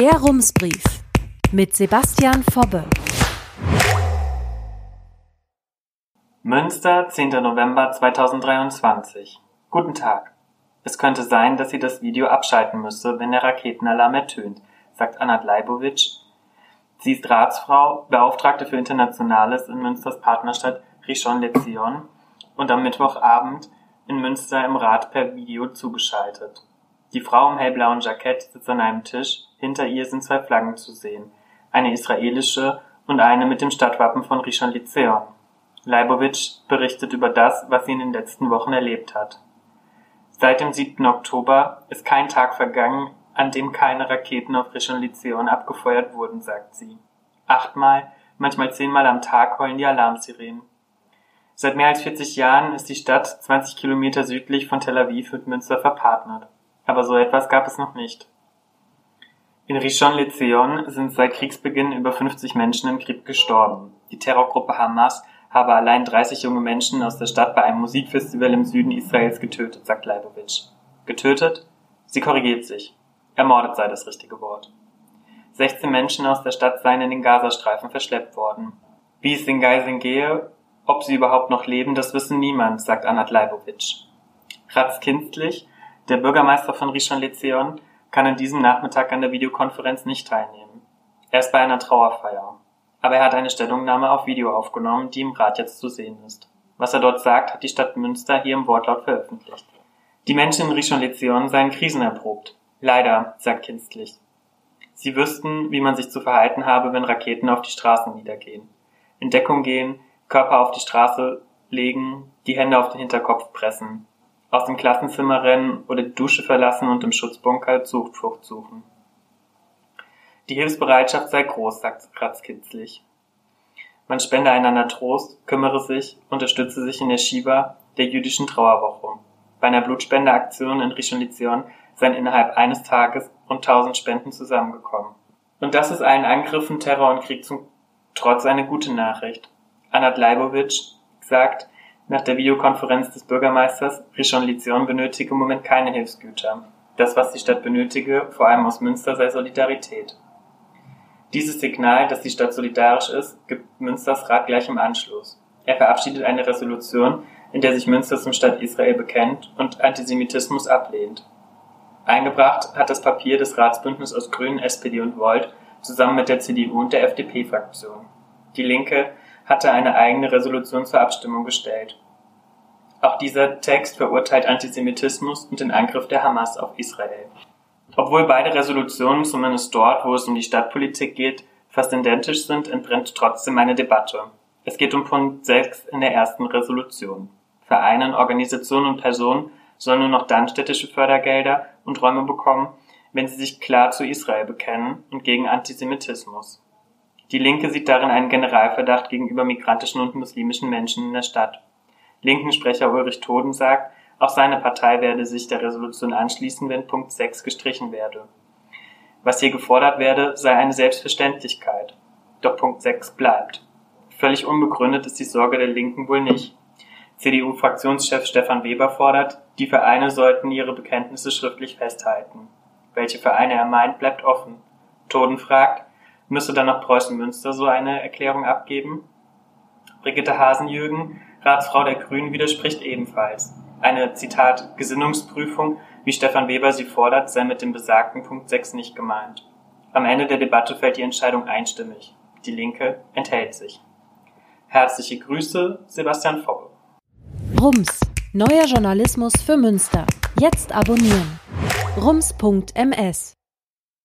Der Rumsbrief mit Sebastian Fobbe. Münster, 10. November 2023. Guten Tag. Es könnte sein, dass sie das Video abschalten müsse, wenn der Raketenalarm ertönt, sagt Anna Leibowitsch. Sie ist Ratsfrau, Beauftragte für Internationales in Münsters Partnerstadt Rishon LeZion und am Mittwochabend in Münster im Rat per Video zugeschaltet. Die Frau im hellblauen Jackett sitzt an einem Tisch, hinter ihr sind zwei Flaggen zu sehen, eine israelische und eine mit dem Stadtwappen von Rishon LeZion. Leibowitsch berichtet über das, was sie in den letzten Wochen erlebt hat. Seit dem 7. Oktober ist kein Tag vergangen, an dem keine Raketen auf Rishon LeZion abgefeuert wurden, sagt sie. Achtmal, manchmal zehnmal am Tag heulen die Alarmsirenen. Seit mehr als 40 Jahren ist die Stadt 20 Kilometer südlich von Tel Aviv mit Münster verpartnert. Aber so etwas gab es noch nicht. In Rishon LeZion sind seit Kriegsbeginn über 50 Menschen im Krieg gestorben. Die Terrorgruppe Hamas habe allein 30 junge Menschen aus der Stadt bei einem Musikfestival im Süden Israels getötet, sagt Leibowitsch. Getötet? Sie korrigiert sich. Ermordet sei das richtige Wort. 16 Menschen aus der Stadt seien in den Gazastreifen verschleppt worden. Wie es den Geiseln gehe, ob sie überhaupt noch leben, das wissen niemand, sagt Anat Leibowitsch. Ratz Kinstlich, der Bürgermeister von Rishon LeZion, kann an diesem Nachmittag an der Videokonferenz nicht teilnehmen. Er ist bei einer Trauerfeier aber er hat eine Stellungnahme auf Video aufgenommen, die im Rat jetzt zu sehen ist. Was er dort sagt, hat die Stadt Münster hier im Wortlaut veröffentlicht. Die Menschen in Rishon LeZion seien krisenerprobt. Leider, sagt Kinstlich. Sie wüssten, wie man sich zu verhalten habe, wenn Raketen auf die Straßen niedergehen. In Deckung gehen, Körper auf die Straße legen, die Hände auf den Hinterkopf pressen, aus dem Klassenzimmer rennen oder die Dusche verlassen und im Schutzbunker Zuflucht suchen. Die Hilfsbereitschaft sei groß, sagt Kratz kitzlig. Man spende einander Trost, kümmere sich, unterstütze sich in der Shiva, der jüdischen Trauerwoche. Bei einer Blutspendeaktion in Rishon seien innerhalb eines Tages rund 1000 Spenden zusammengekommen. Und das ist allen Angriffen, Terror und Krieg zum Trotz eine gute Nachricht. Anat Leibowitsch sagt nach der Videokonferenz des Bürgermeisters, Rishon LeZion benötige im Moment keine Hilfsgüter. Das, was die Stadt benötige, vor allem aus Münster, sei Solidarität. Dieses Signal, dass die Stadt solidarisch ist, gibt Münsters Rat gleich im Anschluss. Er verabschiedet eine Resolution, in der sich Münster zum Staat Israel bekennt und Antisemitismus ablehnt. Eingebracht hat das Papier des Ratsbündnisses aus Grünen, SPD und Volt zusammen mit der CDU und der FDP-Fraktion. Die Linke hatte eine eigene Resolution zur Abstimmung gestellt. Auch dieser Text verurteilt Antisemitismus und den Angriff der Hamas auf Israel. Obwohl beide Resolutionen, zumindest dort, wo es um die Stadtpolitik geht, fast identisch sind, entbrennt trotzdem eine Debatte. Es geht um Punkt 6 in der ersten Resolution. Vereinen, Organisationen und Personen sollen nur noch dann städtische Fördergelder und Räume bekommen, wenn sie sich klar zu Israel bekennen und gegen Antisemitismus. Die Linke sieht darin einen Generalverdacht gegenüber migrantischen und muslimischen Menschen in der Stadt. Linken Sprecher Ulrich Toden sagt, auch seine Partei werde sich der Resolution anschließen, wenn Punkt 6 gestrichen werde. Was hier gefordert werde, sei eine Selbstverständlichkeit. Doch Punkt 6 bleibt. Völlig unbegründet ist die Sorge der Linken wohl nicht. CDU-Fraktionschef Stefan Weber fordert, die Vereine sollten ihre Bekenntnisse schriftlich festhalten. Welche Vereine er meint, bleibt offen. Toden fragt, müsse dann noch Preußen-Münster so eine Erklärung abgeben? Brigitte Hasenjürgen, Ratsfrau der Grünen, widerspricht ebenfalls. Eine, Zitat, Gesinnungsprüfung, wie Stefan Weber sie fordert, sei mit dem besagten Punkt 6 nicht gemeint. Am Ende der Debatte fällt die Entscheidung einstimmig. Die Linke enthält sich. Herzliche Grüße, Sebastian Fobbe. Rums, neuer Journalismus für Münster. Jetzt abonnieren. rums.ms